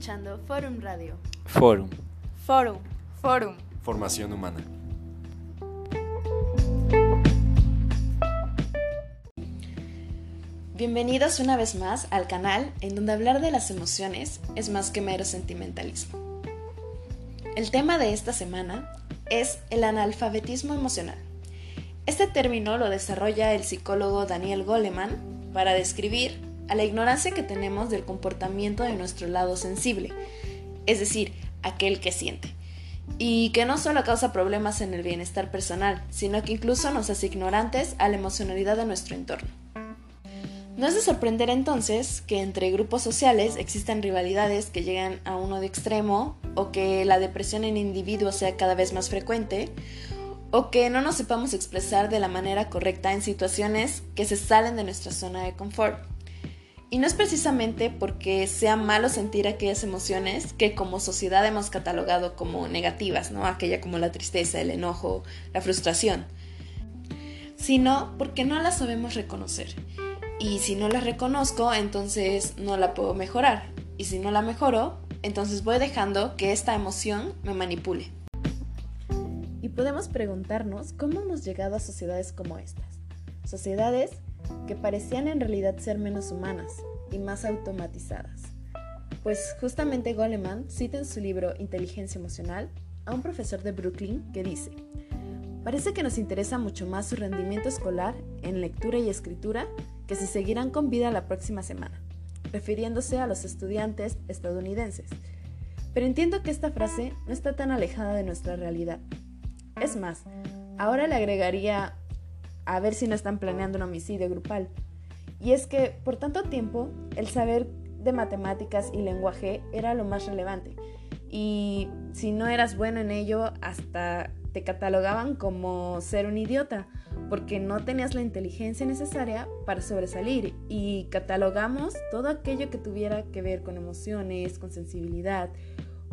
escuchando Forum Radio. Forum. Forum. Forum. Formación humana. Bienvenidos una vez más al canal en donde hablar de las emociones es más que mero sentimentalismo. El tema de esta semana es el analfabetismo emocional. Este término lo desarrolla el psicólogo Daniel Goleman para describir a la ignorancia que tenemos del comportamiento de nuestro lado sensible, es decir, aquel que siente, y que no solo causa problemas en el bienestar personal, sino que incluso nos hace ignorantes a la emocionalidad de nuestro entorno. No es de sorprender entonces que entre grupos sociales existan rivalidades que llegan a uno de extremo, o que la depresión en individuos sea cada vez más frecuente, o que no nos sepamos expresar de la manera correcta en situaciones que se salen de nuestra zona de confort. Y no es precisamente porque sea malo sentir aquellas emociones que como sociedad hemos catalogado como negativas, ¿no? Aquella como la tristeza, el enojo, la frustración, sino porque no las sabemos reconocer. Y si no las reconozco, entonces no la puedo mejorar. Y si no la mejoro, entonces voy dejando que esta emoción me manipule. Y podemos preguntarnos cómo hemos llegado a sociedades como estas. Sociedades que parecían en realidad ser menos humanas y más automatizadas. Pues justamente Goleman cita en su libro Inteligencia Emocional a un profesor de Brooklyn que dice, parece que nos interesa mucho más su rendimiento escolar en lectura y escritura que si seguirán con vida la próxima semana, refiriéndose a los estudiantes estadounidenses. Pero entiendo que esta frase no está tan alejada de nuestra realidad. Es más, ahora le agregaría a ver si no están planeando un homicidio grupal. Y es que por tanto tiempo el saber de matemáticas y lenguaje era lo más relevante. Y si no eras bueno en ello, hasta te catalogaban como ser un idiota, porque no tenías la inteligencia necesaria para sobresalir. Y catalogamos todo aquello que tuviera que ver con emociones, con sensibilidad,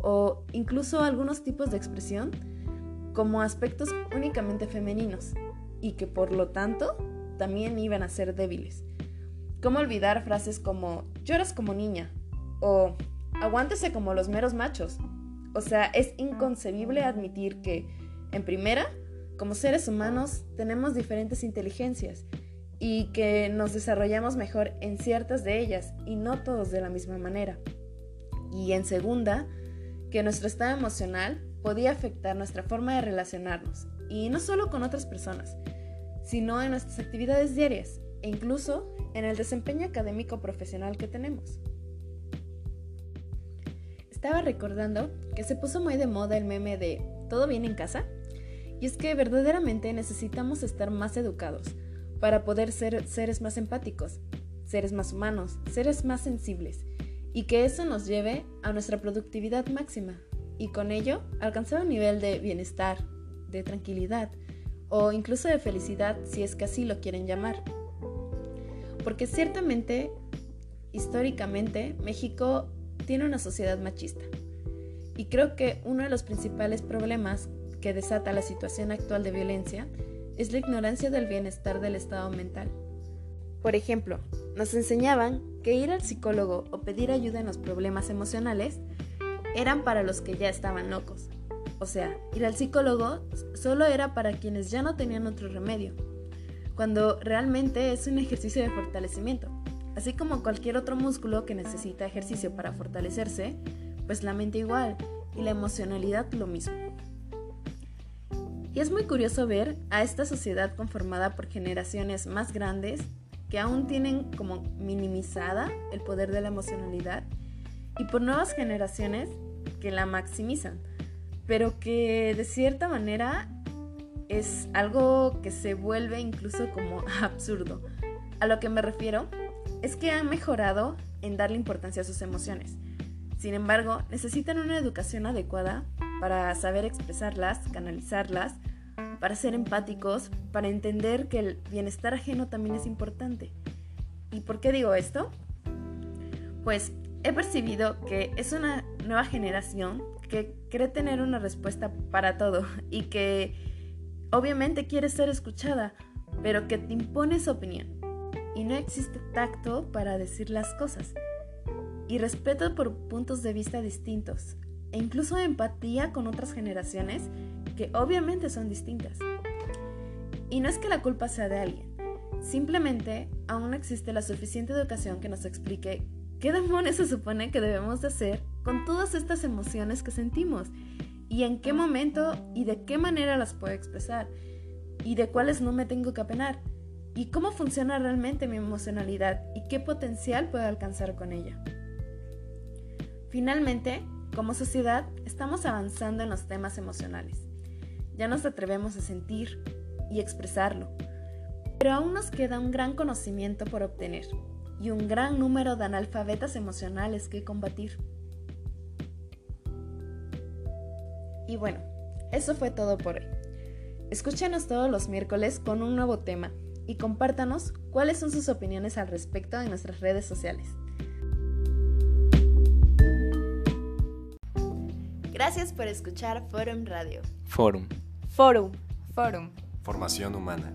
o incluso algunos tipos de expresión como aspectos únicamente femeninos y que por lo tanto también iban a ser débiles. ¿Cómo olvidar frases como lloras como niña? o aguántese como los meros machos? O sea, es inconcebible admitir que, en primera, como seres humanos tenemos diferentes inteligencias y que nos desarrollamos mejor en ciertas de ellas y no todos de la misma manera. Y en segunda, que nuestro estado emocional podía afectar nuestra forma de relacionarnos y no solo con otras personas, sino en nuestras actividades diarias e incluso en el desempeño académico profesional que tenemos. Estaba recordando que se puso muy de moda el meme de ¿todo bien en casa? Y es que verdaderamente necesitamos estar más educados para poder ser seres más empáticos, seres más humanos, seres más sensibles, y que eso nos lleve a nuestra productividad máxima, y con ello alcanzar un nivel de bienestar, de tranquilidad o incluso de felicidad si es que así lo quieren llamar. Porque ciertamente, históricamente, México tiene una sociedad machista. Y creo que uno de los principales problemas que desata la situación actual de violencia es la ignorancia del bienestar del estado mental. Por ejemplo, nos enseñaban que ir al psicólogo o pedir ayuda en los problemas emocionales eran para los que ya estaban locos, o sea, ir al psicólogo solo era para quienes ya no tenían otro remedio, cuando realmente es un ejercicio de fortalecimiento. Así como cualquier otro músculo que necesita ejercicio para fortalecerse, pues la mente igual y la emocionalidad lo mismo. Y es muy curioso ver a esta sociedad conformada por generaciones más grandes que aún tienen como minimizada el poder de la emocionalidad y por nuevas generaciones que la maximizan pero que de cierta manera es algo que se vuelve incluso como absurdo. A lo que me refiero es que han mejorado en darle importancia a sus emociones. Sin embargo, necesitan una educación adecuada para saber expresarlas, canalizarlas, para ser empáticos, para entender que el bienestar ajeno también es importante. ¿Y por qué digo esto? Pues he percibido que es una nueva generación que cree tener una respuesta para todo y que obviamente quiere ser escuchada, pero que te impone su opinión. Y no existe tacto para decir las cosas. y respeto por puntos de vista distintos e incluso empatía con otras generaciones que obviamente son distintas. Y no es que la culpa sea de alguien, simplemente aún no existe la suficiente educación que nos explique qué demonios se supone que debemos de hacer con todas estas emociones que sentimos y en qué momento y de qué manera las puedo expresar y de cuáles no me tengo que apenar y cómo funciona realmente mi emocionalidad y qué potencial puedo alcanzar con ella. Finalmente, como sociedad, estamos avanzando en los temas emocionales. Ya nos atrevemos a sentir y expresarlo, pero aún nos queda un gran conocimiento por obtener y un gran número de analfabetas emocionales que combatir. Y bueno, eso fue todo por hoy. Escúchenos todos los miércoles con un nuevo tema y compártanos cuáles son sus opiniones al respecto en nuestras redes sociales. Gracias por escuchar Forum Radio. Forum. Forum. Forum. Formación humana.